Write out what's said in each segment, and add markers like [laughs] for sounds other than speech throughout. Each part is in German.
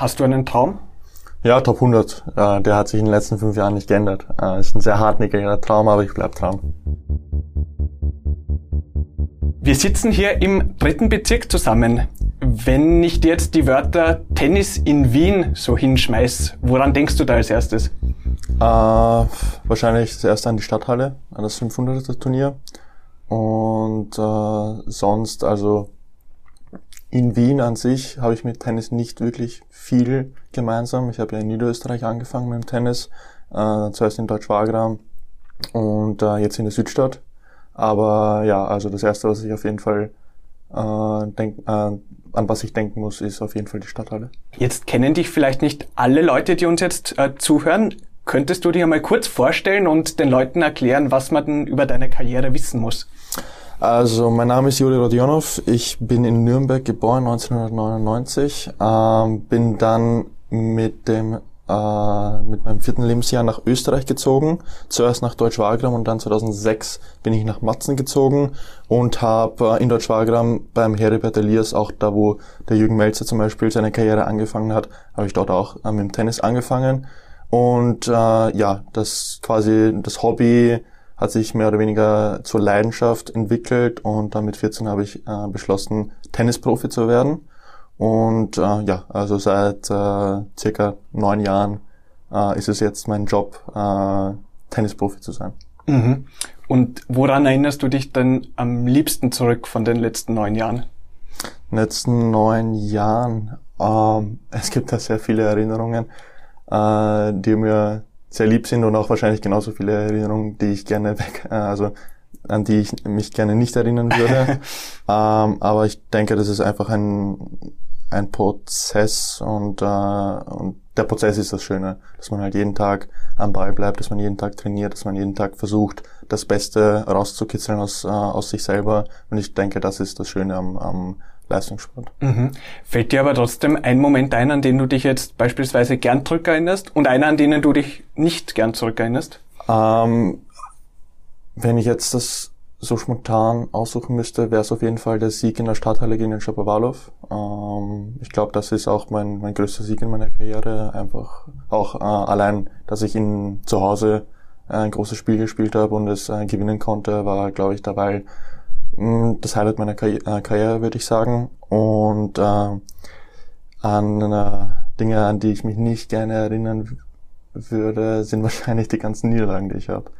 Hast du einen Traum? Ja, Top 100. Äh, der hat sich in den letzten fünf Jahren nicht geändert. Äh, ist ein sehr hartnäckiger Traum, aber ich bleib dran. Wir sitzen hier im dritten Bezirk zusammen. Wenn ich dir jetzt die Wörter Tennis in Wien so hinschmeiß, woran denkst du da als erstes? Äh, wahrscheinlich das erste an die Stadthalle, an das 500er Turnier. Und äh, sonst, also in Wien an sich habe ich mit Tennis nicht wirklich viel gemeinsam. Ich habe ja in Niederösterreich angefangen mit dem Tennis, äh, zuerst in Deutsch-Wagram und äh, jetzt in der Südstadt. Aber ja, also das Erste, was ich auf jeden Fall äh, denk, äh, an was ich denken muss, ist auf jeden Fall die Stadthalle. Jetzt kennen dich vielleicht nicht alle Leute, die uns jetzt äh, zuhören. Könntest du dich einmal kurz vorstellen und den Leuten erklären, was man denn über deine Karriere wissen muss? Also, mein Name ist Juri Rodionov. Ich bin in Nürnberg geboren, 1999. Ähm, bin dann mit dem äh, mit meinem vierten Lebensjahr nach Österreich gezogen. Zuerst nach Deutsch-Wagram und dann 2006 bin ich nach Matzen gezogen und habe äh, in Deutsch-Wagram beim Heribert Elias, auch da, wo der Jürgen Melzer zum Beispiel seine Karriere angefangen hat, habe ich dort auch äh, mit dem Tennis angefangen. Und äh, ja, das quasi das Hobby hat sich mehr oder weniger zur Leidenschaft entwickelt und dann mit 14 habe ich äh, beschlossen, Tennisprofi zu werden. Und äh, ja, also seit äh, circa neun Jahren äh, ist es jetzt mein Job, äh, Tennisprofi zu sein. Mhm. Und woran erinnerst du dich denn am liebsten zurück von den letzten neun Jahren? letzten neun Jahren, ähm, [laughs] es gibt da sehr viele Erinnerungen, äh, die mir sehr lieb sind und auch wahrscheinlich genauso viele Erinnerungen, die ich gerne weg, äh, also an die ich mich gerne nicht erinnern würde. [laughs] ähm, aber ich denke, das ist einfach ein, ein Prozess und, äh, und der Prozess ist das Schöne, dass man halt jeden Tag am Ball bleibt, dass man jeden Tag trainiert, dass man jeden Tag versucht, das Beste rauszukitzeln aus, äh, aus sich selber. Und ich denke, das ist das Schöne am, am Leistungssport. Mhm. Fällt dir aber trotzdem ein Moment ein, an den du dich jetzt beispielsweise gern zurückerinnerst und einer, an denen du dich nicht gern zurückerinnerst? Ähm, wenn ich jetzt das so spontan aussuchen müsste, wäre es auf jeden Fall der Sieg in der Stadthalle gegen den Shapovalov. Ähm, ich glaube, das ist auch mein, mein größter Sieg in meiner Karriere. Einfach auch äh, allein, dass ich in zu Hause ein großes Spiel gespielt habe und es äh, gewinnen konnte, war, glaube ich, dabei das Highlight meiner Karri äh, Karriere, würde ich sagen. Und äh, an äh, Dinge, an die ich mich nicht gerne erinnern würde, sind [laughs] wahrscheinlich die ganzen Niederlagen, die ich habe.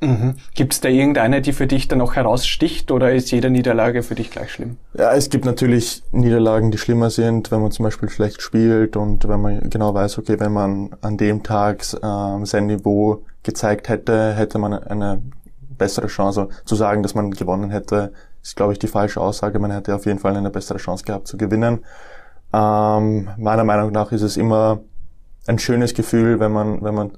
Mhm. Gibt es da irgendeine, die für dich dann noch heraussticht oder ist jede Niederlage für dich gleich schlimm? Ja, es gibt natürlich Niederlagen, die schlimmer sind, wenn man zum Beispiel schlecht spielt und wenn man genau weiß, okay, wenn man an dem Tag äh, sein Niveau gezeigt hätte, hätte man eine bessere Chance. Zu sagen, dass man gewonnen hätte, ist, glaube ich, die falsche Aussage. Man hätte auf jeden Fall eine bessere Chance gehabt zu gewinnen. Ähm, meiner Meinung nach ist es immer ein schönes Gefühl, wenn man, wenn man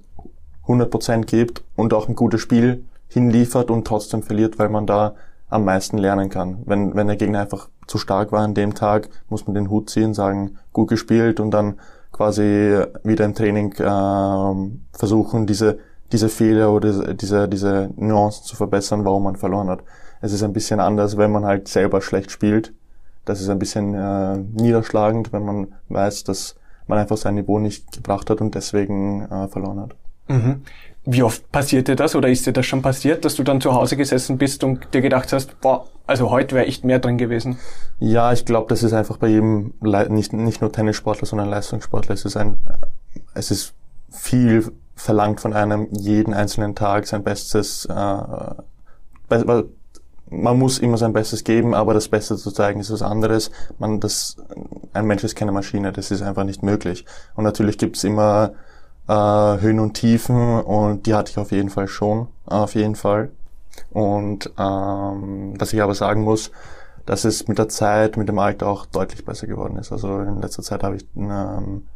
100% gibt und auch ein gutes Spiel hinliefert und trotzdem verliert, weil man da am meisten lernen kann. Wenn, wenn der Gegner einfach zu stark war an dem Tag, muss man den Hut ziehen, sagen, gut gespielt und dann quasi wieder im Training äh, versuchen, diese, diese Fehler oder diese, diese Nuancen zu verbessern, warum man verloren hat. Es ist ein bisschen anders, wenn man halt selber schlecht spielt. Das ist ein bisschen äh, niederschlagend, wenn man weiß, dass man einfach sein Niveau nicht gebracht hat und deswegen äh, verloren hat. Mhm. Wie oft passiert dir das oder ist dir das schon passiert, dass du dann zu Hause gesessen bist und dir gedacht hast, boah, also heute wäre echt mehr drin gewesen? Ja, ich glaube, das ist einfach bei jedem, nicht, nicht nur Tennissportler, sondern Leistungssportler. Es ist ein, es ist viel verlangt von einem jeden einzelnen Tag sein Bestes. Äh, man muss immer sein Bestes geben, aber das Beste zu zeigen ist was anderes. Man, das, ein Mensch ist keine Maschine, das ist einfach nicht möglich. Und natürlich gibt's immer äh, Höhen und Tiefen und die hatte ich auf jeden Fall schon, auf jeden Fall. Und ähm, dass ich aber sagen muss, dass es mit der Zeit, mit dem Alter auch deutlich besser geworden ist. Also in letzter Zeit habe ich ähm,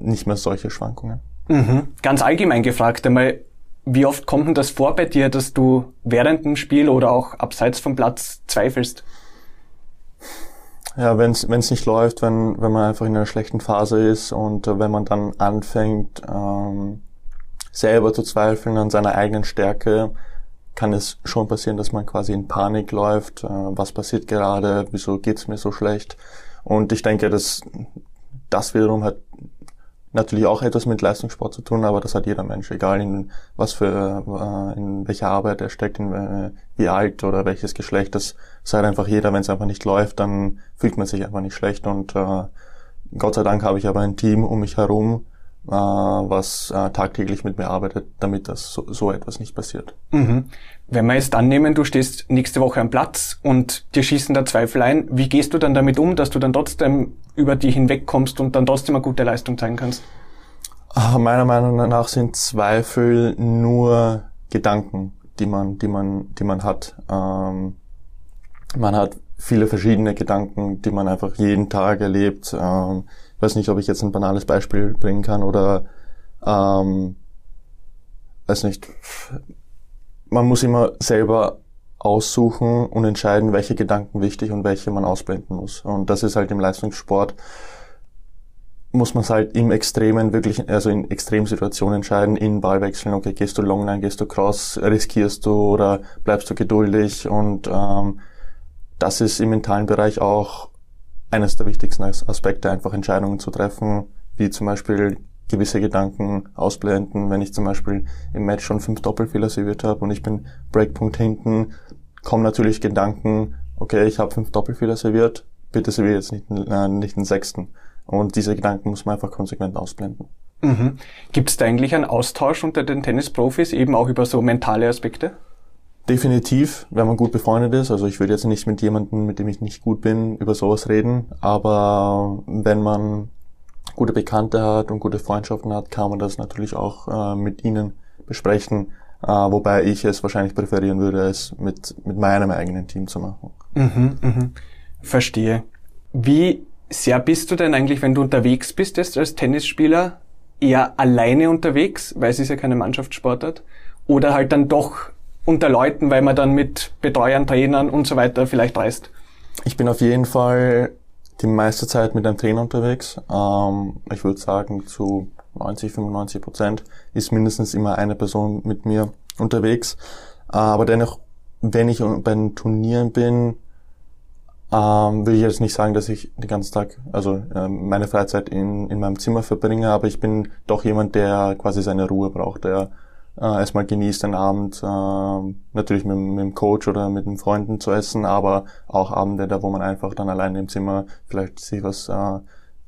nicht mehr solche Schwankungen. Mhm. Ganz allgemein gefragt einmal, wie oft kommt denn das vor bei dir, dass du während dem Spiel oder auch abseits vom Platz zweifelst? Ja, wenn es nicht läuft, wenn, wenn man einfach in einer schlechten Phase ist und äh, wenn man dann anfängt, ähm, selber zu zweifeln an seiner eigenen Stärke, kann es schon passieren, dass man quasi in Panik läuft. Äh, was passiert gerade? Wieso geht's mir so schlecht? Und ich denke, dass das wiederum hat natürlich auch etwas mit Leistungssport zu tun, aber das hat jeder Mensch, egal in was für, äh, in welcher Arbeit er steckt, in äh, wie alt oder welches Geschlecht. Das sagt einfach jeder, wenn es einfach nicht läuft, dann fühlt man sich einfach nicht schlecht und äh, Gott sei Dank habe ich aber ein Team um mich herum, was äh, tagtäglich mit mir arbeitet, damit das so, so etwas nicht passiert. Mhm. Wenn wir jetzt annehmen, du stehst nächste Woche am Platz und dir schießen da Zweifel ein, wie gehst du dann damit um, dass du dann trotzdem über die hinwegkommst und dann trotzdem eine gute Leistung zeigen kannst? Meiner Meinung nach sind Zweifel nur Gedanken, die man, die man, die man hat. Ähm, man hat viele verschiedene Gedanken, die man einfach jeden Tag erlebt. Ähm, weiß nicht, ob ich jetzt ein banales Beispiel bringen kann oder ähm, weiß nicht. Man muss immer selber aussuchen und entscheiden, welche Gedanken wichtig und welche man ausblenden muss. Und das ist halt im Leistungssport muss man es halt im Extremen wirklich, also in Extremsituationen entscheiden, in Ballwechseln, okay, gehst du Longline, gehst du Cross, riskierst du oder bleibst du geduldig und ähm, das ist im mentalen Bereich auch eines der wichtigsten Aspekte, einfach Entscheidungen zu treffen, wie zum Beispiel gewisse Gedanken ausblenden. Wenn ich zum Beispiel im Match schon fünf Doppelfehler serviert habe und ich bin Breakpunkt hinten, kommen natürlich Gedanken, okay, ich habe fünf Doppelfehler serviert, bitte serviere jetzt nicht, äh, nicht den sechsten. Und diese Gedanken muss man einfach konsequent ausblenden. Mhm. Gibt es da eigentlich einen Austausch unter den Tennisprofis, eben auch über so mentale Aspekte? Definitiv, wenn man gut befreundet ist. Also ich würde jetzt nicht mit jemandem, mit dem ich nicht gut bin, über sowas reden. Aber wenn man gute Bekannte hat und gute Freundschaften hat, kann man das natürlich auch äh, mit ihnen besprechen. Äh, wobei ich es wahrscheinlich präferieren würde, es mit, mit meinem eigenen Team zu machen. Mhm, mhm. Verstehe. Wie sehr bist du denn eigentlich, wenn du unterwegs bist jetzt als Tennisspieler, eher alleine unterwegs, weil es ist ja keine Mannschaftssportart, oder halt dann doch unter Leuten, weil man dann mit Betreuern, Trainern und so weiter vielleicht reist? Ich bin auf jeden Fall die meiste Zeit mit einem Trainer unterwegs. Ähm, ich würde sagen, zu 90, 95 Prozent ist mindestens immer eine Person mit mir unterwegs. Äh, aber dennoch, wenn ich bei den Turnieren bin, ähm, will ich jetzt nicht sagen, dass ich den ganzen Tag, also ähm, meine Freizeit in, in meinem Zimmer verbringe, aber ich bin doch jemand, der quasi seine Ruhe braucht, der äh, erstmal genießt den Abend, äh, natürlich mit, mit dem Coach oder mit den Freunden zu essen, aber auch Abende, da wo man einfach dann alleine im Zimmer vielleicht sich was äh,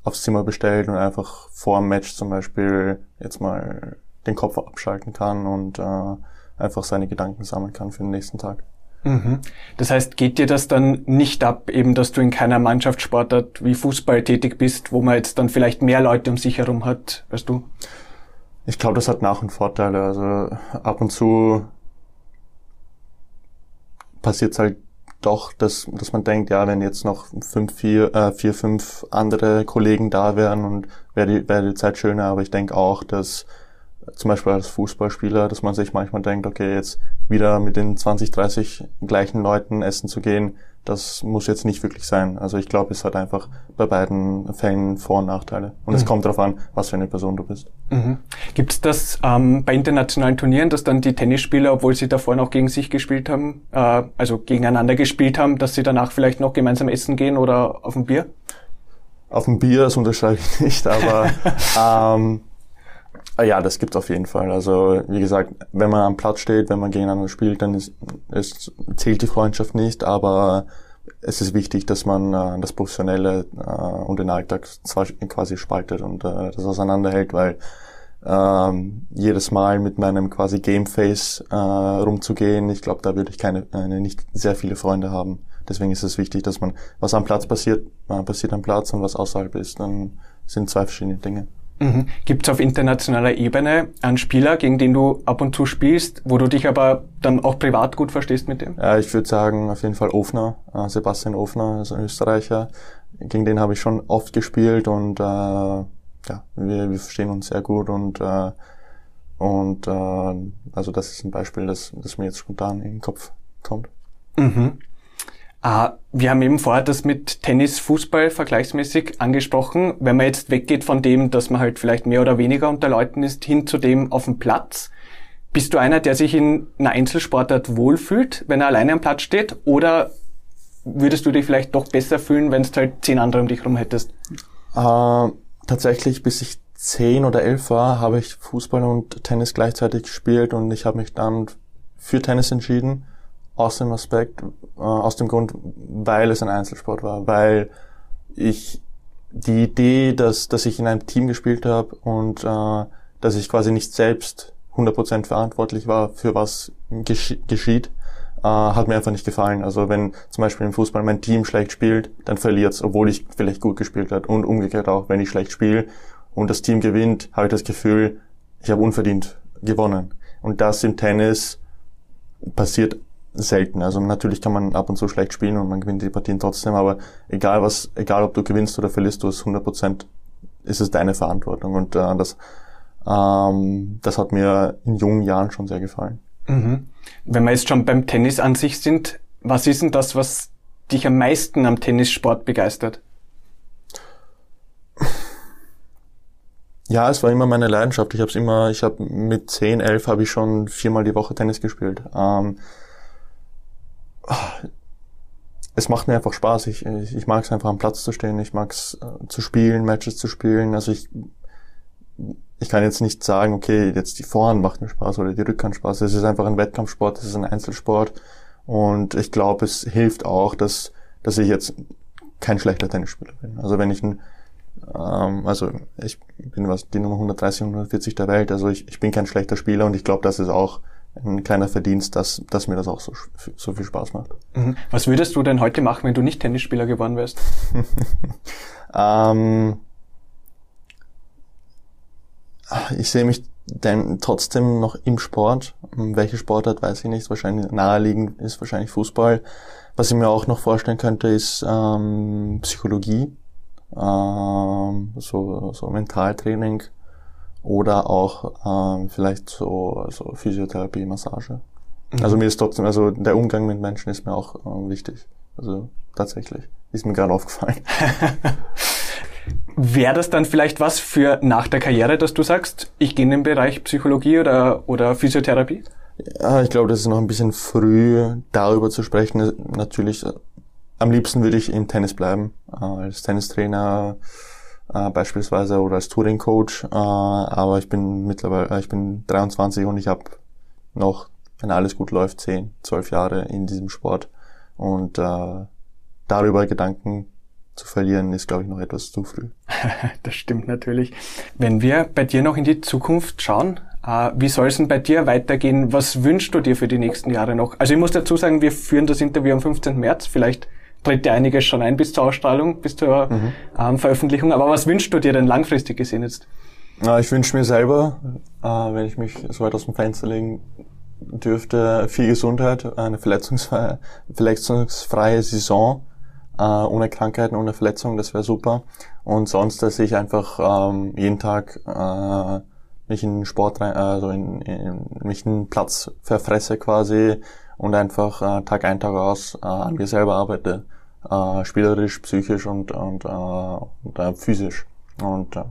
aufs Zimmer bestellt und einfach vor dem Match zum Beispiel jetzt mal den Kopf abschalten kann und äh, einfach seine Gedanken sammeln kann für den nächsten Tag. Mhm. Das heißt, geht dir das dann nicht ab, eben, dass du in keiner Mannschaftssportart wie Fußball tätig bist, wo man jetzt dann vielleicht mehr Leute um sich herum hat, weißt du? Ich glaube, das hat Nach- und Vorteile. Also ab und zu passiert es halt doch, dass, dass man denkt, ja, wenn jetzt noch fünf, vier, äh, vier, fünf andere Kollegen da wären und wäre die, wäre die Zeit schöner. Aber ich denke auch, dass zum Beispiel als Fußballspieler, dass man sich manchmal denkt, okay, jetzt wieder mit den 20, 30 gleichen Leuten essen zu gehen, das muss jetzt nicht wirklich sein. Also ich glaube, es hat einfach bei beiden Fällen Vor- und Nachteile. Und mhm. es kommt darauf an, was für eine Person du bist. Mhm. Gibt es das ähm, bei internationalen Turnieren, dass dann die Tennisspieler, obwohl sie davor noch gegen sich gespielt haben, äh, also gegeneinander gespielt haben, dass sie danach vielleicht noch gemeinsam essen gehen oder auf ein Bier? Auf ein Bier, das unterschreibe ich nicht, aber [laughs] ähm, ja, das gibt's auf jeden Fall. Also wie gesagt, wenn man am Platz steht, wenn man gegeneinander spielt, dann ist, es zählt die Freundschaft nicht, aber es ist wichtig, dass man äh, das Professionelle äh, und den Alltag quasi spaltet und äh, das auseinanderhält, weil ähm, jedes Mal mit meinem quasi Gameface äh, rumzugehen, ich glaube, da würde ich keine, äh, nicht sehr viele Freunde haben. Deswegen ist es wichtig, dass man, was am Platz passiert, äh, passiert am Platz und was außerhalb ist, dann sind zwei verschiedene Dinge. Mhm. Gibt es auf internationaler Ebene einen Spieler, gegen den du ab und zu spielst, wo du dich aber dann auch privat gut verstehst mit dem? Ja, ich würde sagen auf jeden Fall Ofner, äh, Sebastian Ofner, also ein Österreicher. Gegen den habe ich schon oft gespielt und äh, ja, wir, wir verstehen uns sehr gut und äh, und äh, also das ist ein Beispiel, das, das mir jetzt spontan in den Kopf kommt. Mhm. Ah, wir haben eben vorher das mit Tennis, Fußball vergleichsmäßig angesprochen. Wenn man jetzt weggeht von dem, dass man halt vielleicht mehr oder weniger unter Leuten ist, hin zu dem auf dem Platz, bist du einer, der sich in einer Einzelsportart wohlfühlt, wenn er alleine am Platz steht? Oder würdest du dich vielleicht doch besser fühlen, wenn du halt zehn andere um dich herum hättest? Äh, tatsächlich, bis ich zehn oder elf war, habe ich Fußball und Tennis gleichzeitig gespielt und ich habe mich dann für Tennis entschieden, aus dem Aspekt, äh, aus dem Grund, weil es ein Einzelsport war, weil ich die Idee, dass, dass ich in einem Team gespielt habe und äh, dass ich quasi nicht selbst 100% verantwortlich war für was gesche geschieht, äh, hat mir einfach nicht gefallen. Also wenn zum Beispiel im Fußball mein Team schlecht spielt, dann verliert's, obwohl ich vielleicht gut gespielt habe. Und umgekehrt auch, wenn ich schlecht spiele und das Team gewinnt, habe ich das Gefühl, ich habe unverdient gewonnen. Und das im Tennis passiert selten. Also natürlich kann man ab und zu schlecht spielen und man gewinnt die Partien trotzdem, aber egal was, egal ob du gewinnst oder verlierst, du hast 100 Prozent, ist es deine Verantwortung und äh, das, ähm, das hat mir in jungen Jahren schon sehr gefallen. Mhm. Wenn wir jetzt schon beim Tennis an sich sind, was ist denn das, was dich am meisten am Tennissport begeistert? Ja, es war immer meine Leidenschaft. Ich habe immer, ich habe mit 10, 11 habe ich schon viermal die Woche Tennis gespielt. Ähm, es macht mir einfach Spaß. Ich, ich, ich mag es einfach am Platz zu stehen. Ich mag es äh, zu spielen, Matches zu spielen. Also ich, ich kann jetzt nicht sagen, okay, jetzt die Vorhand macht mir Spaß oder die Rückhand Spaß. Es ist einfach ein Wettkampfsport, es ist ein Einzelsport. Und ich glaube, es hilft auch, dass, dass ich jetzt kein schlechter Tennisspieler bin. Also wenn ich ein, ähm, also ich bin was, die Nummer 130, 140 der Welt, also ich, ich bin kein schlechter Spieler und ich glaube, das ist auch ein kleiner Verdienst, dass, dass mir das auch so, so viel Spaß macht. Mhm. Was würdest du denn heute machen, wenn du nicht Tennisspieler geworden wärst? [laughs] ähm, ich sehe mich denn trotzdem noch im Sport. Welche Sportart weiß ich nicht. Wahrscheinlich naheliegend ist wahrscheinlich Fußball. Was ich mir auch noch vorstellen könnte, ist ähm, Psychologie, ähm, so, so Mentaltraining oder auch ähm, vielleicht so, so Physiotherapie, Massage. Mhm. Also mir ist trotzdem, also der Umgang mit Menschen ist mir auch äh, wichtig. Also tatsächlich. Ist mir gerade aufgefallen. [laughs] Wäre das dann vielleicht was für nach der Karriere, dass du sagst, ich gehe in den Bereich Psychologie oder, oder Physiotherapie? Ja, ich glaube, das ist noch ein bisschen früh, darüber zu sprechen. Natürlich, äh, am liebsten würde ich im Tennis bleiben, äh, als Tennistrainer äh, beispielsweise oder als Touring-Coach. Äh, aber ich bin mittlerweile, äh, ich bin 23 und ich habe noch, wenn alles gut läuft, 10, 12 Jahre in diesem Sport. Und äh, darüber Gedanken zu verlieren, ist, glaube ich, noch etwas zu früh. [laughs] das stimmt natürlich. Wenn wir bei dir noch in die Zukunft schauen, äh, wie soll es denn bei dir weitergehen? Was wünschst du dir für die nächsten Jahre noch? Also ich muss dazu sagen, wir führen das Interview am 15. März. Vielleicht tritt ja einiges schon ein bis zur Ausstrahlung, bis zur mhm. ähm, Veröffentlichung. Aber was wünschst du dir denn langfristig gesehen jetzt? Ja, ich wünsche mir selber, äh, wenn ich mich so weit aus dem Fenster legen dürfte, viel Gesundheit, eine verletzungsfreie, verletzungsfreie Saison, äh, ohne Krankheiten, ohne Verletzungen, das wäre super. Und sonst, dass ich einfach ähm, jeden Tag äh, mich in Sport rein, also in, in mich einen Platz verfresse quasi und einfach äh, Tag ein, Tag aus äh, an mir selber arbeite. Äh, spielerisch, psychisch und, und, äh, und äh, physisch. Und äh,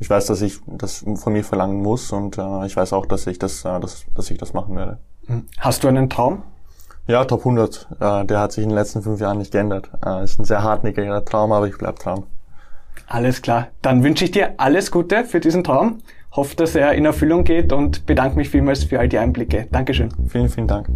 ich weiß, dass ich das von mir verlangen muss und äh, ich weiß auch, dass ich das, äh, dass, dass ich das machen werde. Hm. Hast du einen Traum? Ja, Top 100. Äh, der hat sich in den letzten fünf Jahren nicht geändert. Äh, ist ein sehr hartnäckiger Traum, aber ich bleib dran. Alles klar. Dann wünsche ich dir alles Gute für diesen Traum. Hoffe, dass er in Erfüllung geht und bedanke mich vielmals für all die Einblicke. Dankeschön. Vielen, vielen Dank.